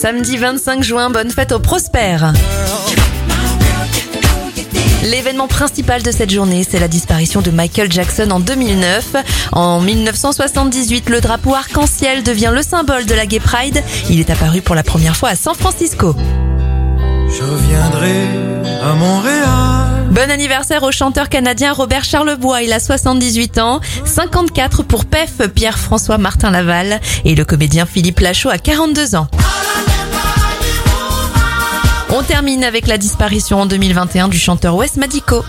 Samedi 25 juin, bonne fête au Prosper. L'événement principal de cette journée, c'est la disparition de Michael Jackson en 2009. En 1978, le drapeau arc-en-ciel devient le symbole de la Gay Pride. Il est apparu pour la première fois à San Francisco. Je reviendrai à Montréal. Bon anniversaire au chanteur canadien Robert Charlebois, il a 78 ans, 54 pour PEF Pierre-François Martin Laval et le comédien Philippe Lachaud a 42 ans. On termine avec la disparition en 2021 du chanteur Wes Madico.